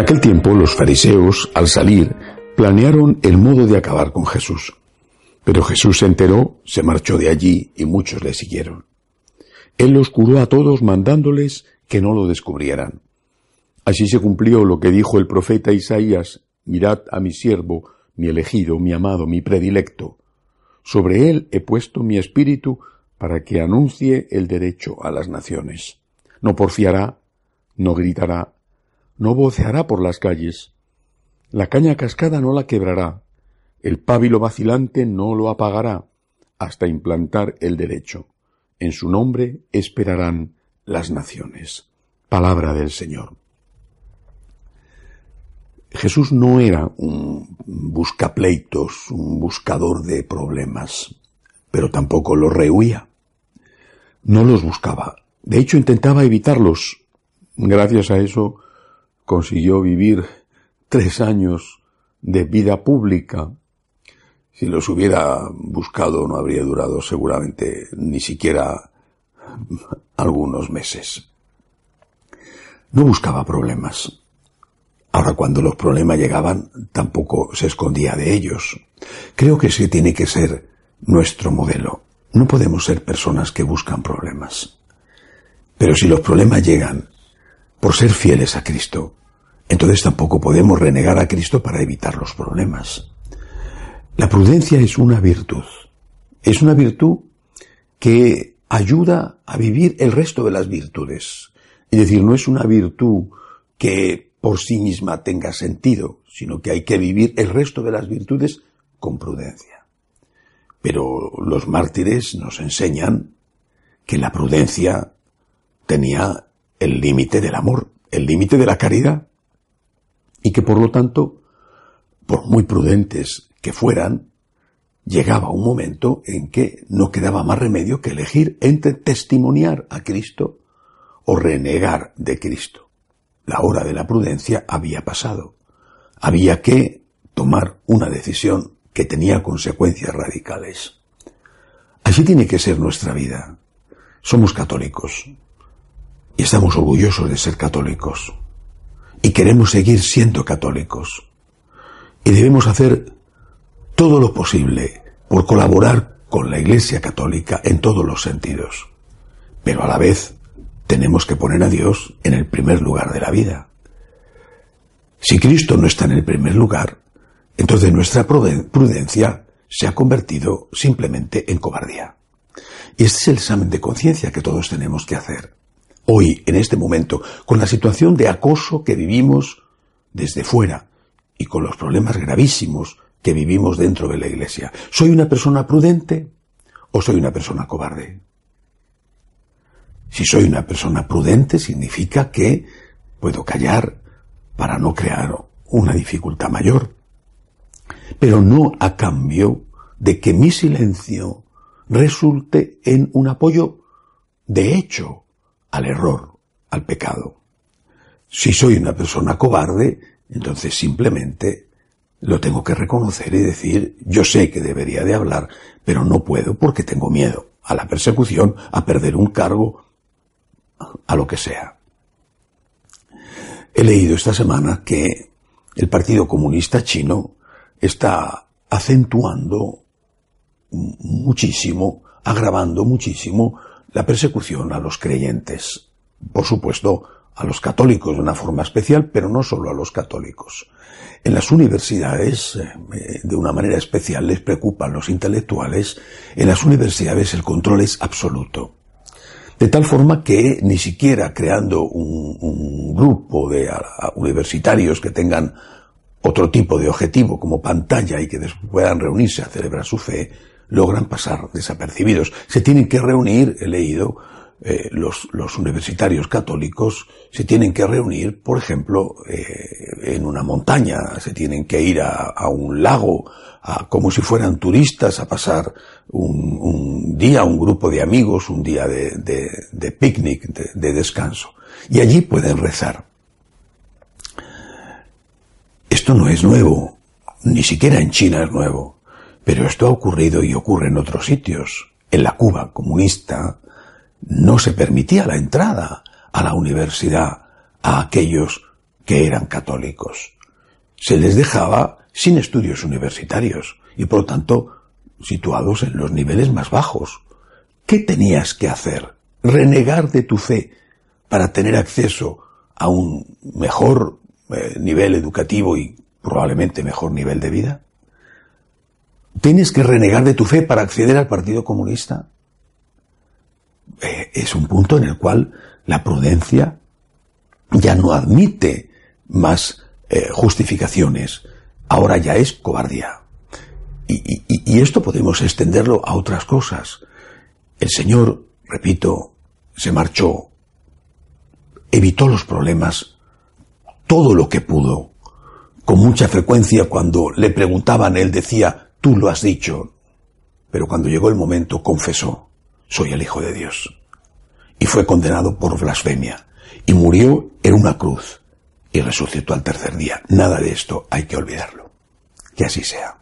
aquel tiempo los fariseos, al salir, planearon el modo de acabar con Jesús. Pero Jesús se enteró, se marchó de allí y muchos le siguieron. Él los curó a todos mandándoles que no lo descubrieran. Así se cumplió lo que dijo el profeta Isaías, mirad a mi siervo, mi elegido, mi amado, mi predilecto. Sobre él he puesto mi espíritu para que anuncie el derecho a las naciones. No porfiará, no gritará, no voceará por las calles. La caña cascada no la quebrará, el pábilo vacilante no lo apagará, hasta implantar el derecho. En su nombre esperarán las naciones. Palabra del Señor. Jesús no era un buscapleitos, un buscador de problemas, pero tampoco los rehuía. No los buscaba. De hecho, intentaba evitarlos. Gracias a eso consiguió vivir tres años de vida pública. Si los hubiera buscado no habría durado seguramente ni siquiera algunos meses. No buscaba problemas. Ahora, cuando los problemas llegaban, tampoco se escondía de ellos. Creo que ese tiene que ser nuestro modelo. No podemos ser personas que buscan problemas. Pero si los problemas llegan por ser fieles a Cristo, entonces tampoco podemos renegar a Cristo para evitar los problemas. La prudencia es una virtud. Es una virtud que ayuda a vivir el resto de las virtudes. Es decir, no es una virtud que por sí misma tenga sentido, sino que hay que vivir el resto de las virtudes con prudencia. Pero los mártires nos enseñan que la prudencia tenía el límite del amor, el límite de la caridad, y que por lo tanto, por muy prudentes que fueran, llegaba un momento en que no quedaba más remedio que elegir entre testimoniar a Cristo o renegar de Cristo la hora de la prudencia había pasado. Había que tomar una decisión que tenía consecuencias radicales. Así tiene que ser nuestra vida. Somos católicos y estamos orgullosos de ser católicos y queremos seguir siendo católicos y debemos hacer todo lo posible por colaborar con la Iglesia Católica en todos los sentidos, pero a la vez tenemos que poner a Dios en el primer lugar de la vida. Si Cristo no está en el primer lugar, entonces nuestra prudencia se ha convertido simplemente en cobardía. Y este es el examen de conciencia que todos tenemos que hacer. Hoy, en este momento, con la situación de acoso que vivimos desde fuera y con los problemas gravísimos que vivimos dentro de la Iglesia, ¿soy una persona prudente o soy una persona cobarde? Si soy una persona prudente, significa que puedo callar para no crear una dificultad mayor. Pero no a cambio de que mi silencio resulte en un apoyo de hecho al error, al pecado. Si soy una persona cobarde, entonces simplemente lo tengo que reconocer y decir, yo sé que debería de hablar, pero no puedo porque tengo miedo a la persecución, a perder un cargo, a lo que sea. He leído esta semana que el Partido Comunista Chino está acentuando muchísimo, agravando muchísimo la persecución a los creyentes. Por supuesto, a los católicos de una forma especial, pero no solo a los católicos. En las universidades, eh, de una manera especial, les preocupan los intelectuales. En las universidades el control es absoluto. De tal forma que ni siquiera creando un, grupo de universitarios que tengan otro tipo de objetivo como pantalla y que después puedan reunirse a celebrar su fe, logran pasar desapercibidos. Se tienen que reunir, he leído, eh, los, universitarios católicos se tienen que reunir, por ejemplo, eh, en una montaña, se tienen que ir a, a un lago, a, como si fueran turistas a pasar un, un, día, un grupo de amigos, un día de, de, de picnic, de descanso. Y allí pueden rezar. Esto no es nuevo, ni siquiera en China es nuevo, pero esto ha ocurrido y ocurre en otros sitios. En la Cuba comunista, no se permitía la entrada a la universidad a aquellos que eran católicos. Se les dejaba sin estudios universitarios y por lo tanto situados en los niveles más bajos. ¿Qué tenías que hacer? ¿Renegar de tu fe para tener acceso a un mejor eh, nivel educativo y probablemente mejor nivel de vida? ¿Tienes que renegar de tu fe para acceder al Partido Comunista? Eh, es un punto en el cual la prudencia ya no admite más eh, justificaciones. Ahora ya es cobardía. y esto podemos extenderlo a otras cosas. El Señor, repito, se marchó, evitó los problemas todo lo que pudo. Con mucha frecuencia cuando le preguntaban, él decía, tú lo has dicho. Pero cuando llegó el momento, confesó, soy el Hijo de Dios. Y fue condenado por blasfemia. Y murió en una cruz. Y resucitó al tercer día. Nada de esto hay que olvidarlo. Que así sea.